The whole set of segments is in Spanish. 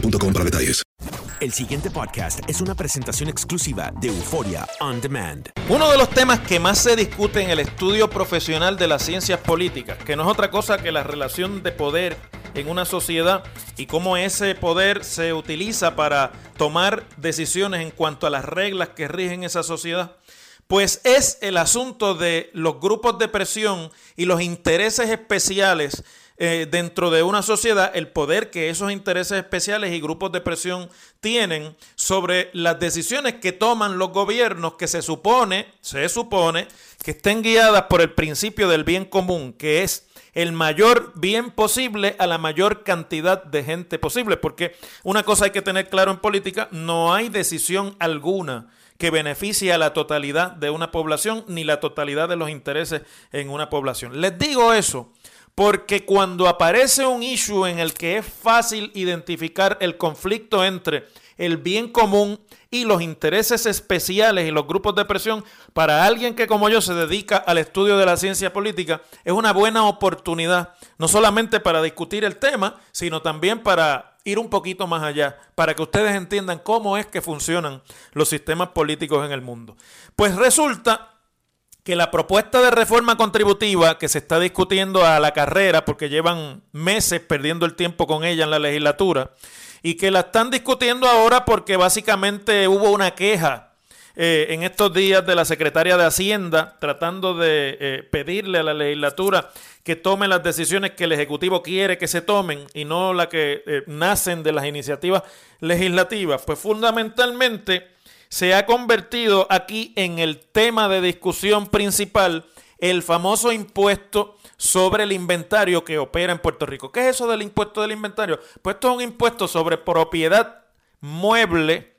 boostmobile.com para detalles. El siguiente podcast es una presentación exclusiva de Euforia On Demand. Uno de los temas que más se discute en el estudio profesional de las ciencias políticas, que no es otra cosa que la relación de poder en una sociedad y cómo ese poder se utiliza para tomar decisiones en cuanto a las reglas que rigen esa sociedad, pues es el asunto de los grupos de presión y los intereses especiales eh, dentro de una sociedad, el poder que esos intereses especiales y grupos de presión tienen sobre las decisiones que toman los gobiernos que se supone, se supone, que estén guiadas por el principio del bien común, que es el mayor bien posible a la mayor cantidad de gente posible, porque una cosa hay que tener claro en política, no hay decisión alguna que beneficie a la totalidad de una población ni la totalidad de los intereses en una población. Les digo eso porque cuando aparece un issue en el que es fácil identificar el conflicto entre el bien común y los intereses especiales y los grupos de presión, para alguien que como yo se dedica al estudio de la ciencia política, es una buena oportunidad, no solamente para discutir el tema, sino también para ir un poquito más allá, para que ustedes entiendan cómo es que funcionan los sistemas políticos en el mundo. Pues resulta que la propuesta de reforma contributiva que se está discutiendo a la carrera, porque llevan meses perdiendo el tiempo con ella en la legislatura, y que la están discutiendo ahora porque básicamente hubo una queja eh, en estos días de la secretaria de Hacienda tratando de eh, pedirle a la legislatura que tome las decisiones que el Ejecutivo quiere que se tomen y no las que eh, nacen de las iniciativas legislativas. Pues fundamentalmente se ha convertido aquí en el tema de discusión principal el famoso impuesto sobre el inventario que opera en Puerto Rico. ¿Qué es eso del impuesto del inventario? Pues esto es un impuesto sobre propiedad mueble.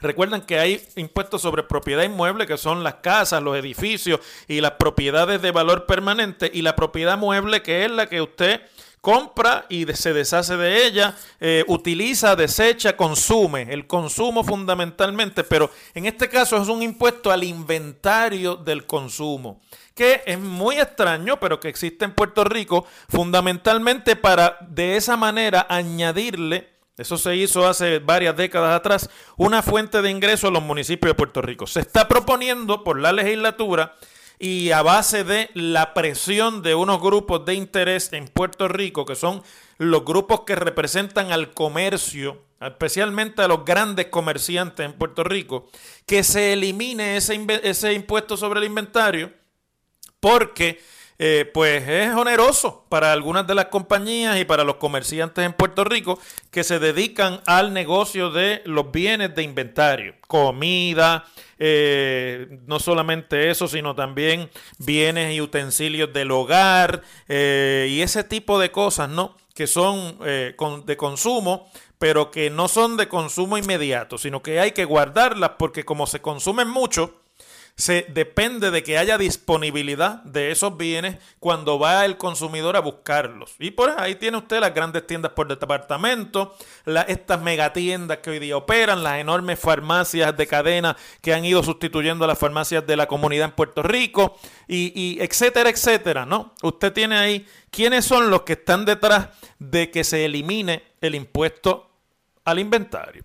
Recuerden que hay impuestos sobre propiedad inmueble, que son las casas, los edificios y las propiedades de valor permanente, y la propiedad mueble, que es la que usted compra y se deshace de ella, eh, utiliza, desecha, consume. El consumo fundamentalmente, pero en este caso es un impuesto al inventario del consumo, que es muy extraño, pero que existe en Puerto Rico, fundamentalmente para de esa manera añadirle eso se hizo hace varias décadas atrás, una fuente de ingreso a los municipios de Puerto Rico. Se está proponiendo por la legislatura y a base de la presión de unos grupos de interés en Puerto Rico, que son los grupos que representan al comercio, especialmente a los grandes comerciantes en Puerto Rico, que se elimine ese, ese impuesto sobre el inventario porque eh, pues es oneroso para algunas de las compañías y para los comerciantes en Puerto Rico que se dedican al negocio de los bienes de inventario, comida, eh, no solamente eso, sino también bienes y utensilios del hogar eh, y ese tipo de cosas, ¿no? Que son de consumo, pero que no son de consumo inmediato, sino que hay que guardarlas porque como se consumen mucho, se depende de que haya disponibilidad de esos bienes cuando va el consumidor a buscarlos. Y por ahí tiene usted las grandes tiendas por departamento, estas megatiendas que hoy día operan, las enormes farmacias de cadena que han ido sustituyendo a las farmacias de la comunidad en Puerto Rico, y, y etcétera, etcétera, ¿no? Usted tiene ahí quiénes son los que están detrás de que se elimine el impuesto al inventario.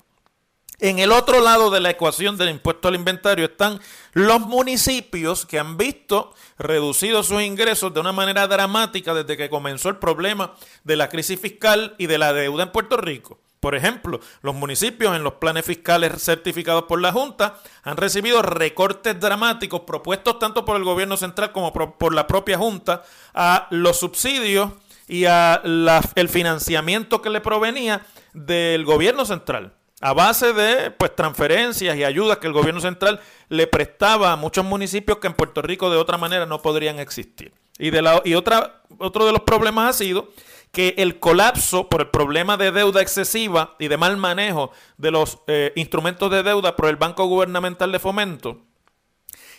En el otro lado de la ecuación del impuesto al inventario están los municipios que han visto reducidos sus ingresos de una manera dramática desde que comenzó el problema de la crisis fiscal y de la deuda en Puerto Rico. Por ejemplo, los municipios en los planes fiscales certificados por la Junta han recibido recortes dramáticos propuestos tanto por el gobierno central como por la propia Junta a los subsidios y a el financiamiento que le provenía del gobierno central a base de pues transferencias y ayudas que el gobierno central le prestaba a muchos municipios que en Puerto Rico de otra manera no podrían existir. Y, de la, y otra, otro de los problemas ha sido que el colapso por el problema de deuda excesiva y de mal manejo de los eh, instrumentos de deuda por el Banco Gubernamental de Fomento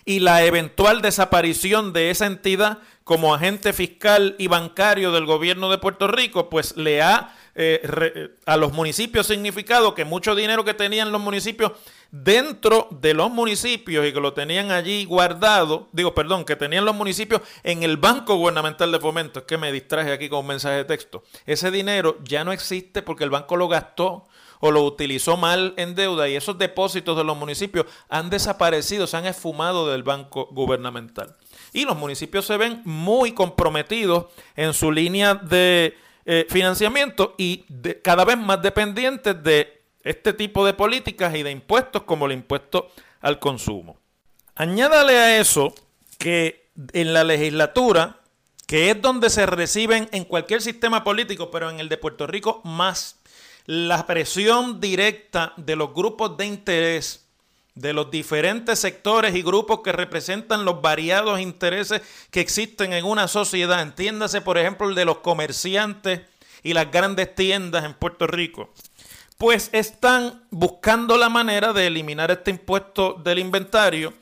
y la eventual desaparición de esa entidad como agente fiscal y bancario del gobierno de Puerto Rico, pues le ha eh, eh, a los municipios significado que mucho dinero que tenían los municipios dentro de los municipios y que lo tenían allí guardado, digo, perdón, que tenían los municipios en el Banco Gubernamental de Fomento, es que me distraje aquí con un mensaje de texto, ese dinero ya no existe porque el banco lo gastó o lo utilizó mal en deuda y esos depósitos de los municipios han desaparecido, se han esfumado del banco gubernamental. Y los municipios se ven muy comprometidos en su línea de eh, financiamiento y cada vez más dependientes de este tipo de políticas y de impuestos como el impuesto al consumo. Añádale a eso que en la legislatura, que es donde se reciben en cualquier sistema político, pero en el de Puerto Rico más, la presión directa de los grupos de interés de los diferentes sectores y grupos que representan los variados intereses que existen en una sociedad. Entiéndase, por ejemplo, el de los comerciantes y las grandes tiendas en Puerto Rico. Pues están buscando la manera de eliminar este impuesto del inventario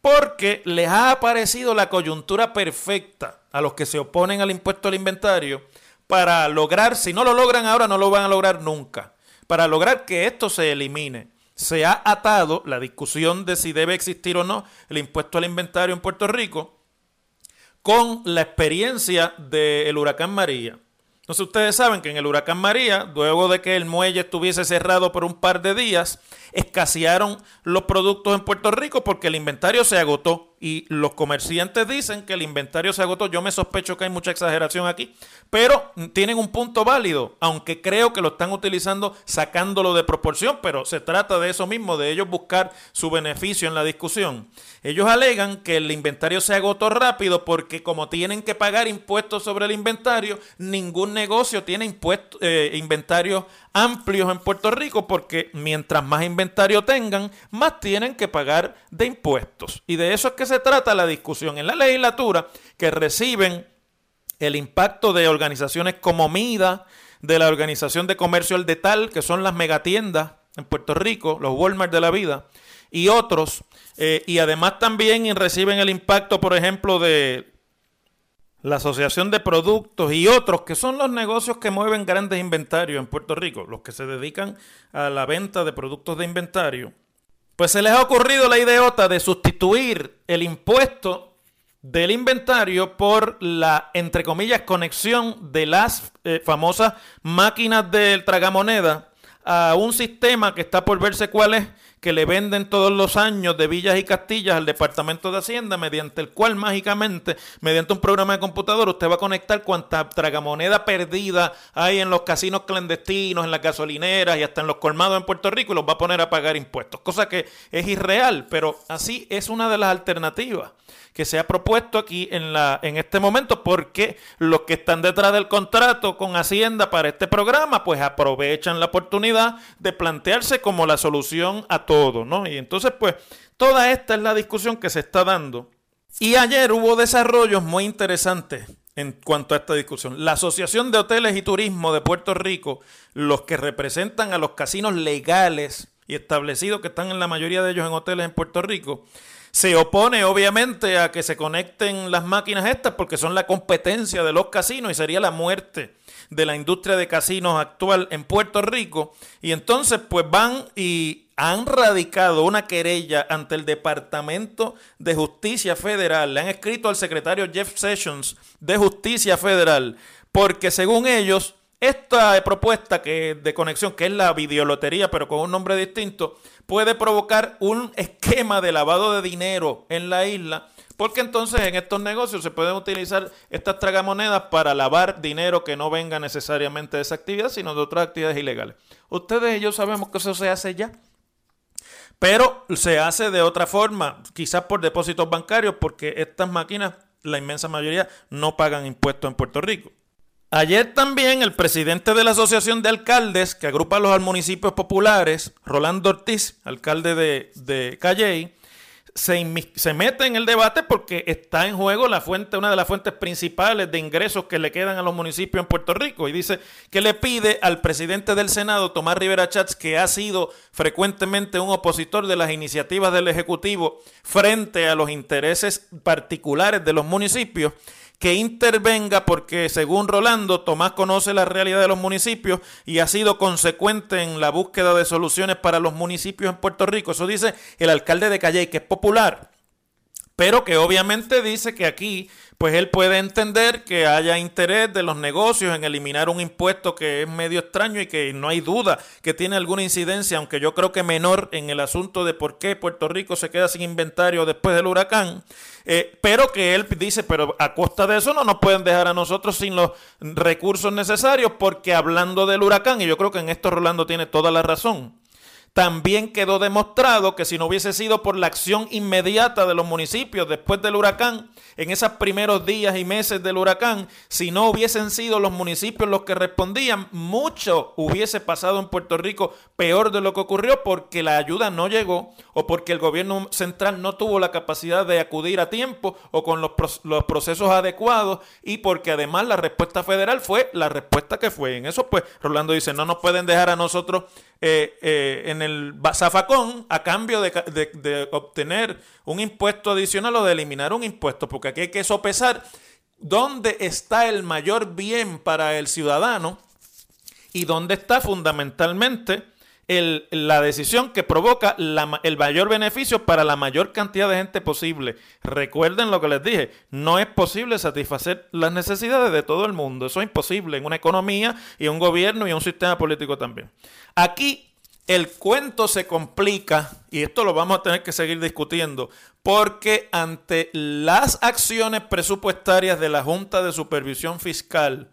porque les ha aparecido la coyuntura perfecta a los que se oponen al impuesto al inventario para lograr, si no lo logran ahora, no lo van a lograr nunca, para lograr que esto se elimine se ha atado la discusión de si debe existir o no el impuesto al inventario en Puerto Rico con la experiencia del huracán María. Entonces ustedes saben que en el huracán María, luego de que el muelle estuviese cerrado por un par de días, escasearon los productos en Puerto Rico porque el inventario se agotó y los comerciantes dicen que el inventario se agotó. Yo me sospecho que hay mucha exageración aquí, pero tienen un punto válido, aunque creo que lo están utilizando sacándolo de proporción, pero se trata de eso mismo, de ellos buscar su beneficio en la discusión. Ellos alegan que el inventario se agotó rápido porque como tienen que pagar impuestos sobre el inventario, ningún negocio tiene eh, inventarios amplios en Puerto Rico porque mientras más inventario tengan, más tienen que pagar de impuestos. Y de eso es que se trata la discusión en la legislatura, que reciben el impacto de organizaciones como MIDA, de la Organización de Comercio al Detal, que son las megatiendas en Puerto Rico, los Walmart de la vida, y otros. Eh, y además también reciben el impacto, por ejemplo, de la Asociación de Productos y otros que son los negocios que mueven grandes inventarios en Puerto Rico, los que se dedican a la venta de productos de inventario, pues se les ha ocurrido la ideota de sustituir el impuesto del inventario por la, entre comillas, conexión de las eh, famosas máquinas del tragamoneda a un sistema que está por verse cuál es, que le venden todos los años de villas y castillas al Departamento de Hacienda, mediante el cual mágicamente, mediante un programa de computador, usted va a conectar cuanta tragamoneda perdida hay en los casinos clandestinos, en las gasolineras y hasta en los colmados en Puerto Rico y los va a poner a pagar impuestos. Cosa que es irreal, pero así es una de las alternativas que se ha propuesto aquí en, la, en este momento, porque los que están detrás del contrato con Hacienda para este programa, pues aprovechan la oportunidad de plantearse como la solución a todo, ¿no? Y entonces, pues, toda esta es la discusión que se está dando. Y ayer hubo desarrollos muy interesantes en cuanto a esta discusión. La Asociación de Hoteles y Turismo de Puerto Rico, los que representan a los casinos legales y establecidos que están en la mayoría de ellos en hoteles en Puerto Rico, se opone obviamente a que se conecten las máquinas estas porque son la competencia de los casinos y sería la muerte de la industria de casinos actual en Puerto Rico. Y entonces pues van y han radicado una querella ante el Departamento de Justicia Federal. Le han escrito al secretario Jeff Sessions de Justicia Federal porque según ellos esta propuesta que de conexión, que es la videolotería, pero con un nombre distinto, puede provocar un esquema de lavado de dinero en la isla, porque entonces en estos negocios se pueden utilizar estas tragamonedas para lavar dinero que no venga necesariamente de esa actividad, sino de otras actividades ilegales. Ustedes y yo sabemos que eso se hace ya. Pero se hace de otra forma, quizás por depósitos bancarios, porque estas máquinas, la inmensa mayoría, no pagan impuestos en Puerto Rico. Ayer también el presidente de la Asociación de Alcaldes, que agrupa a los municipios populares, Rolando Ortiz, alcalde de, de Calley, se, se, mete en el debate porque está en juego la fuente, una de las fuentes principales de ingresos que le quedan a los municipios en Puerto Rico. Y dice que le pide al presidente del Senado, Tomás Rivera Chats, que ha sido frecuentemente un opositor de las iniciativas del Ejecutivo frente a los intereses particulares de los municipios, que intervenga porque según Rolando, Tomás conoce la realidad de los municipios y ha sido consecuente en la búsqueda de soluciones para los municipios en Puerto Rico. Eso dice el alcalde de Calle, que es popular, pero que obviamente dice que aquí pues él puede entender que haya interés de los negocios en eliminar un impuesto que es medio extraño y que no hay duda que tiene alguna incidencia, aunque yo creo que menor en el asunto de por qué Puerto Rico se queda sin inventario después del huracán, eh, pero que él dice, pero a costa de eso no nos pueden dejar a nosotros sin los recursos necesarios, porque hablando del huracán, y yo creo que en esto Rolando tiene toda la razón, también quedó demostrado que si no hubiese sido por la acción inmediata de los municipios después del huracán, en esos primeros días y meses del huracán, si no hubiesen sido los municipios los que respondían, mucho hubiese pasado en Puerto Rico peor de lo que ocurrió porque la ayuda no llegó o porque el gobierno central no tuvo la capacidad de acudir a tiempo o con los, los procesos adecuados y porque además la respuesta federal fue la respuesta que fue. En eso pues Rolando dice, no nos pueden dejar a nosotros eh, eh, en el zafacón a cambio de, de, obtener un impuesto adicional o de eliminar un impuesto, porque aquí hay que sopesar dónde está el mayor bien para el ciudadano y dónde está fundamentalmente el, la decisión que provoca el mayor beneficio para la mayor cantidad de gente posible. Recuerden lo que les dije, no es posible satisfacer las necesidades de todo el mundo. Eso es imposible en una economía y un gobierno y un sistema político también. Aquí el cuento se complica, y esto lo vamos a tener que seguir discutiendo, porque ante las acciones presupuestarias de la Junta de Supervisión Fiscal,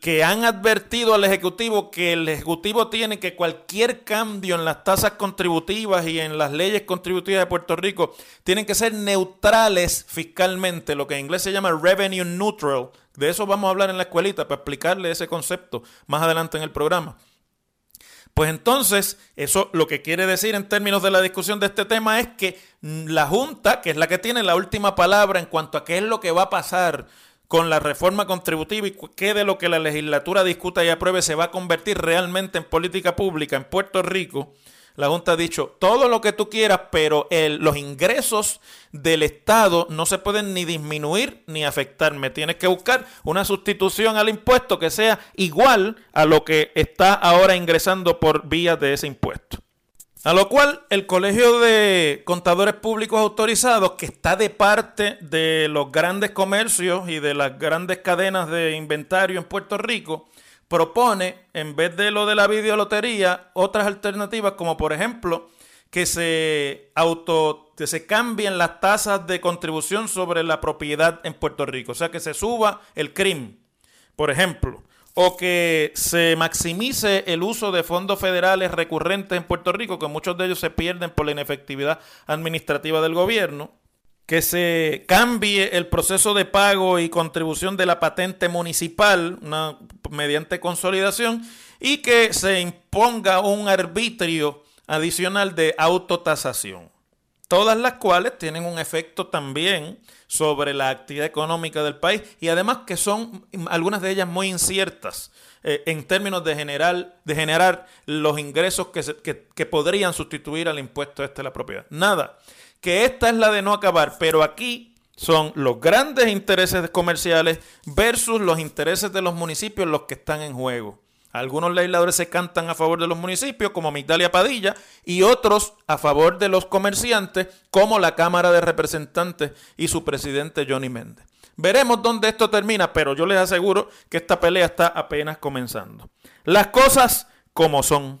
que han advertido al Ejecutivo que el Ejecutivo tiene que cualquier cambio en las tasas contributivas y en las leyes contributivas de Puerto Rico tienen que ser neutrales fiscalmente, lo que en inglés se llama revenue neutral. De eso vamos a hablar en la escuelita para explicarle ese concepto más adelante en el programa. Pues entonces, eso lo que quiere decir en términos de la discusión de este tema es que la Junta, que es la que tiene la última palabra en cuanto a qué es lo que va a pasar con la reforma contributiva y qué de lo que la legislatura discuta y apruebe se va a convertir realmente en política pública en Puerto Rico, la Junta ha dicho todo lo que tú quieras, pero los ingresos del Estado no se pueden ni disminuir ni afectar. Me tienes que buscar una sustitución al impuesto que sea igual a lo que está ahora ingresando por vía de ese impuesto. A lo cual el Colegio de Contadores Públicos Autorizados, que está de parte de los grandes comercios y de las grandes cadenas de inventario en Puerto Rico, propone, en vez de lo de la videolotería, otras alternativas como por ejemplo que se auto que se cambien las tasas de contribución sobre la propiedad en Puerto Rico, o sea, que se suba el crimen, por ejemplo, o que se maximice el uso de fondos federales recurrentes en Puerto Rico, que muchos de ellos se pierden por la inefectividad administrativa del gobierno, que se cambie el proceso de pago y contribución de la patente municipal mediante consolidación y que se imponga un arbitrio adicional de autotasación, todas las cuales tienen un efecto también sobre la actividad económica del país y además que son algunas de ellas muy inciertas eh, en términos de generar, de generar los ingresos que, que, podrían sustituir al impuesto este de la propiedad. Nada, que esta es la de no acabar, pero aquí son los grandes intereses comerciales versus los intereses de los municipios los que están en juego. Algunos legisladores se cantan a favor de los municipios, como Migdalia Padilla, y otros a favor de los comerciantes, como la Cámara de Representantes y su presidente Johnny Méndez. Veremos dónde esto termina, pero yo les aseguro que esta pelea está apenas comenzando. Las cosas como son.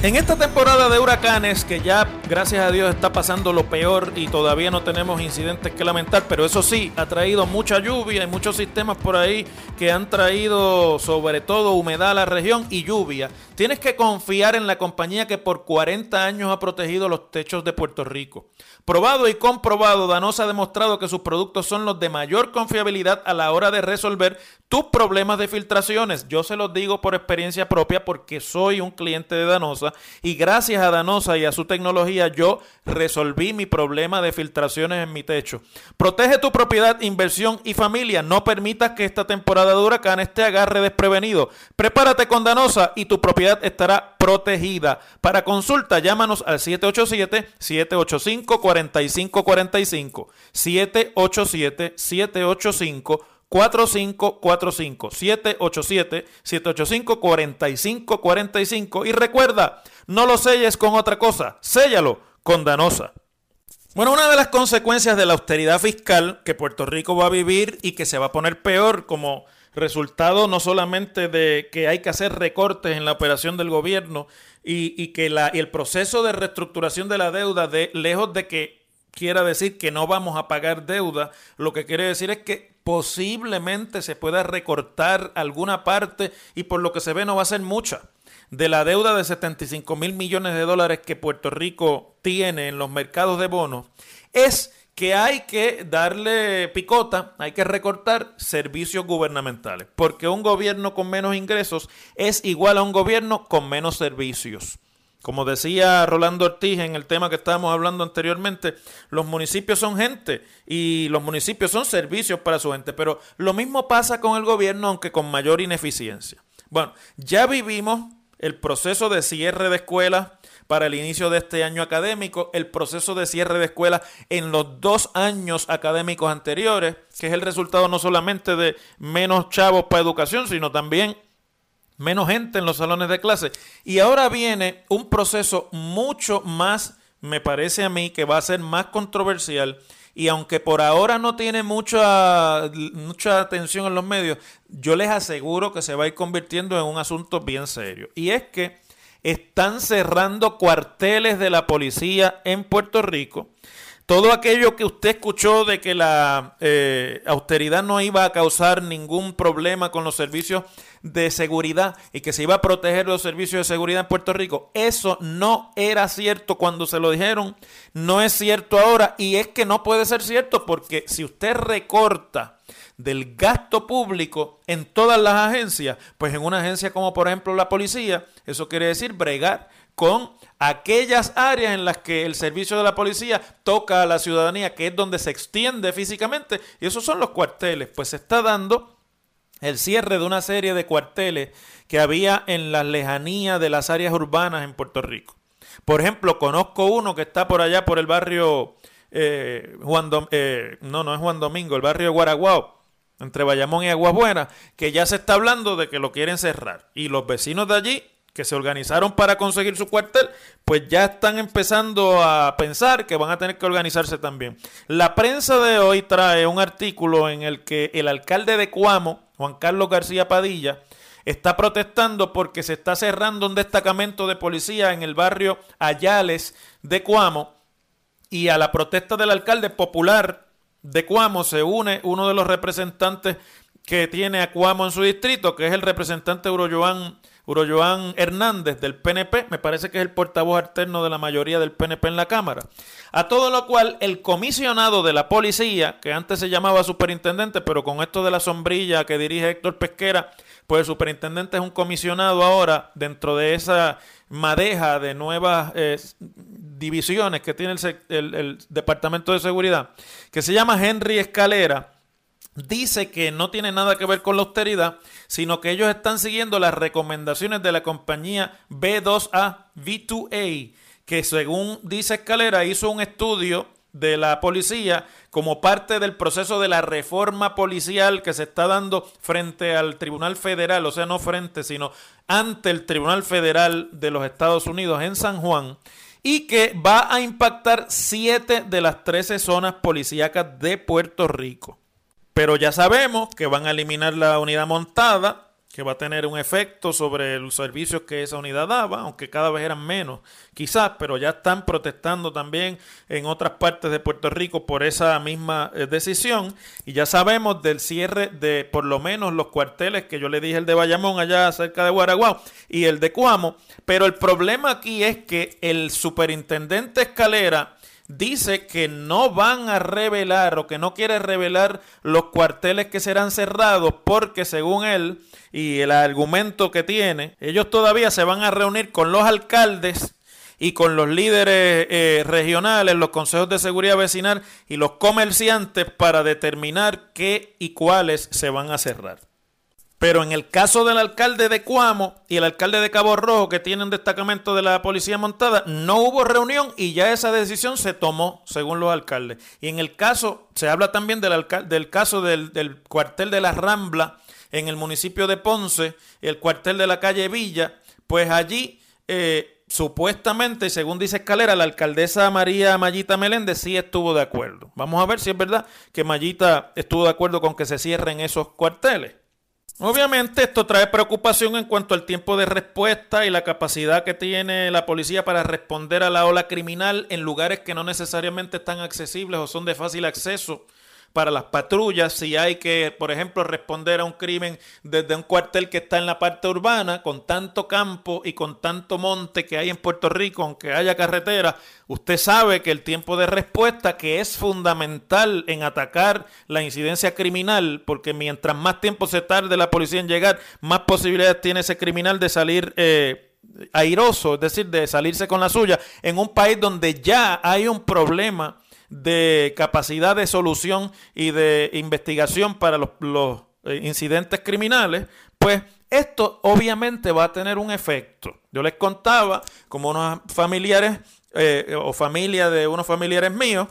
En esta temporada de huracanes, que ya gracias a Dios está pasando lo peor y todavía no tenemos incidentes que lamentar, pero eso sí, ha traído mucha lluvia y muchos sistemas por ahí que han traído sobre todo humedad a la región y lluvia. Tienes que confiar en la compañía que por 40 años ha protegido los techos de Puerto Rico. Probado y comprobado, Danosa ha demostrado que sus productos son los de mayor confiabilidad a la hora de resolver tus problemas de filtraciones. Yo se los digo por experiencia propia porque soy un cliente de Danosa y gracias a Danosa y a su tecnología yo resolví mi problema de filtraciones en mi techo. Protege tu propiedad, inversión y familia. No permitas que esta temporada de huracanes te agarre desprevenido. Prepárate con Danosa y tu propiedad estará protegida. Para consulta, llámanos al 787 785 4545 787 785 4545 787 785 4545 y recuerda, no lo selles con otra cosa, séllalo con Danosa. Bueno, una de las consecuencias de la austeridad fiscal que Puerto Rico va a vivir y que se va a poner peor como resultado no solamente de que hay que hacer recortes en la operación del gobierno y, que la, y el proceso de reestructuración de la deuda, de, lejos de que quiera decir que no vamos a pagar deuda, lo que quiere decir es que posiblemente se pueda recortar alguna parte y por lo que se ve no va a ser mucha de la deuda de 75 mil millones de dólares que Puerto Rico tiene en los mercados de bonos, es que hay que darle picota, hay que recortar servicios gubernamentales, porque un gobierno con menos ingresos es igual a un gobierno con menos servicios. Como decía Rolando Ortiz en el tema que estábamos hablando anteriormente, los municipios son gente y los municipios son servicios para su gente, pero lo mismo pasa con el gobierno, aunque con mayor ineficiencia. Bueno, ya vivimos el proceso de cierre de escuelas para el inicio de este año académico, el proceso de cierre de escuelas en los dos años académicos anteriores, que es el resultado no solamente de menos chavos para educación, sino también menos gente en los salones de clase. Y ahora viene un proceso mucho más, me parece a mí, que va a ser más controversial. Y aunque por ahora no tiene mucha, mucha atención en los medios, yo les aseguro que se va a ir convirtiendo en un asunto bien serio. Y es que están cerrando cuarteles de la policía en Puerto Rico. Todo aquello que usted escuchó de que la eh, austeridad no iba a causar ningún problema con los servicios de seguridad y que se iba a proteger los servicios de seguridad en Puerto Rico, eso no era cierto cuando se lo dijeron, no es cierto ahora y es que no puede ser cierto porque si usted recorta del gasto público en todas las agencias, pues en una agencia como por ejemplo la policía, eso quiere decir bregar con aquellas áreas en las que el servicio de la policía toca a la ciudadanía, que es donde se extiende físicamente, y esos son los cuarteles, pues se está dando el cierre de una serie de cuarteles que había en las lejanías de las áreas urbanas en Puerto Rico. Por ejemplo, conozco uno que está por allá por el barrio eh, Juan eh, no, no es Juan Domingo, el barrio Guaraguao, entre Bayamón y Aguas Buenas, que ya se está hablando de que lo quieren cerrar. Y los vecinos de allí, que se organizaron para conseguir su cuartel, pues ya están empezando a pensar que van a tener que organizarse también. La prensa de hoy trae un artículo en el que el alcalde de Cuamo, Juan Carlos García Padilla, está protestando porque se está cerrando un destacamento de policía en el barrio Ayales de Cuamo y a la protesta del alcalde popular de Cuamo se une uno de los representantes que tiene a Cuamo en su distrito, que es el representante Uroyoan Uroyoan Hernández del PNP, me parece que es el portavoz alterno de la mayoría del PNP en la Cámara. A todo lo cual el comisionado de la policía, que antes se llamaba superintendente, pero con esto de la sombrilla que dirige Héctor Pesquera, pues el superintendente es un comisionado ahora dentro de esa madeja de nuevas eh, divisiones que tiene el, el Departamento de Seguridad, que se llama Henry Escalera dice que no tiene nada que ver con la austeridad, sino que ellos están siguiendo las recomendaciones de la compañía B2A, V2A, que según dice Escalera hizo un estudio de la policía como parte del proceso de la reforma policial que se está dando frente al Tribunal Federal, o sea, no frente, sino ante el Tribunal Federal de los Estados Unidos en San Juan, y que va a impactar siete de las trece zonas policíacas de Puerto Rico. Pero ya sabemos que van a eliminar la unidad montada, que va a tener un efecto sobre los servicios que esa unidad daba, aunque cada vez eran menos, quizás, pero ya están protestando también en otras partes de Puerto Rico por esa misma eh, decisión. Y ya sabemos del cierre de por lo menos los cuarteles que yo le dije, el de Bayamón allá cerca de Guaraguao y el de Cuamo. Pero el problema aquí es que el superintendente Escalera dice que no van a revelar o que no quiere revelar los cuarteles que serán cerrados porque según él y el argumento que tiene, ellos todavía se van a reunir con los alcaldes y con los líderes eh, regionales, los consejos de seguridad vecinal y los comerciantes para determinar qué y cuáles se van a cerrar. Pero en el caso del alcalde de Cuamo y el alcalde de Cabo Rojo, que tienen destacamento de la policía montada, no hubo reunión y ya esa decisión se tomó, según los alcaldes. Y en el caso, se habla también del, del caso del, cuartel de la Rambla en el municipio de Ponce, el cuartel de la calle Villa, pues allí eh, supuestamente, según dice Escalera, la alcaldesa María Mayita Meléndez sí estuvo de acuerdo. Vamos a ver si es verdad que Mayita estuvo de acuerdo con que se cierren esos cuarteles. Obviamente esto trae preocupación en cuanto al tiempo de respuesta y la capacidad que tiene la policía para responder a la ola criminal en lugares que no necesariamente están accesibles o son de fácil acceso para las patrullas, si hay que, por ejemplo, responder a un crimen desde un cuartel que está en la parte urbana, con tanto campo y con tanto monte que hay en Puerto Rico, aunque haya carretera, usted sabe que el tiempo de respuesta, que es fundamental en atacar la incidencia criminal, porque mientras más tiempo se tarde la policía en llegar, más posibilidades tiene ese criminal de salir... Eh, airoso, es decir, de salirse con la suya, en un país donde ya hay un problema de capacidad de solución y de investigación para los, eh, incidentes criminales, pues esto obviamente va a tener un efecto. Yo les contaba como unos familiares eh, o familia de unos familiares míos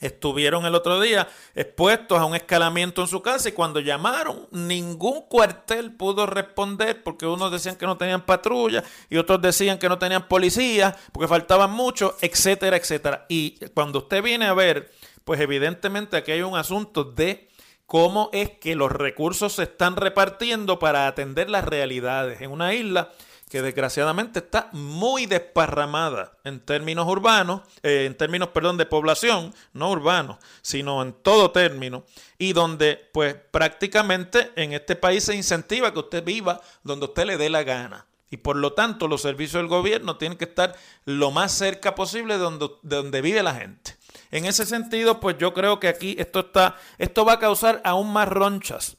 Estuvieron el otro día expuestos a un escalamiento en su casa y cuando llamaron ningún cuartel pudo responder porque unos decían que no tenían patrulla y otros decían que no tenían policía porque faltaban mucho, etcétera, etcétera. Y cuando usted viene a ver, pues evidentemente aquí hay un asunto de cómo es que los recursos se están repartiendo para atender las realidades en una isla que desgraciadamente está muy desparramada en términos urbanos, eh, en términos, perdón, de población, no urbanos, sino en todo término, y donde pues prácticamente en este país se incentiva que usted viva donde usted le dé la gana. Y por lo tanto los servicios del gobierno tienen que estar lo más cerca posible de donde, de donde vive la gente. En ese sentido, pues yo creo que aquí esto está, esto va a causar aún más ronchas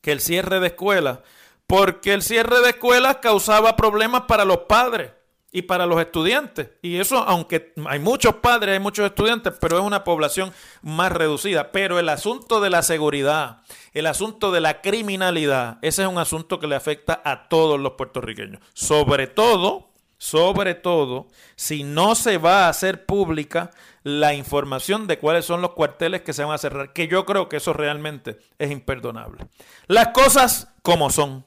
que el cierre de escuelas porque el cierre de escuelas causaba problemas para los padres y para los estudiantes. Y eso, aunque hay muchos padres, hay muchos estudiantes, pero es una población más reducida. Pero el asunto de la seguridad, el asunto de la criminalidad, ese es un asunto que le afecta a todos los puertorriqueños. Sobre todo, sobre todo, si no se va a hacer pública la información de cuáles son los cuarteles que se van a cerrar, que yo creo que eso realmente es imperdonable. Las cosas como son.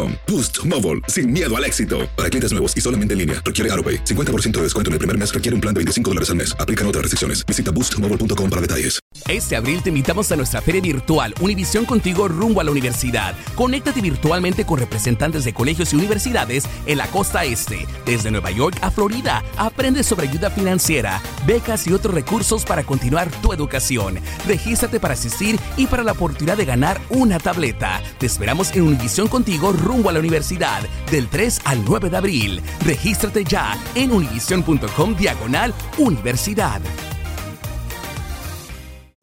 Boost Mobile, sin miedo al éxito. Para clientes nuevos y solamente en línea, requiere AroPay. 50% de descuento en el primer mes requiere un plan de 25 dólares al mes. Aplican otras restricciones. Visita boostmobile.com para detalles. Este abril te invitamos a nuestra feria virtual Univisión Contigo rumbo a la universidad. Conéctate virtualmente con representantes de colegios y universidades en la costa este, desde Nueva York a Florida. Aprende sobre ayuda financiera, becas y otros recursos para continuar tu educación. Regístrate para asistir y para la oportunidad de ganar una tableta. Te esperamos en Univisión Contigo rumbo a la universidad del 3 al 9 de abril. Regístrate ya en univision.com diagonal universidad.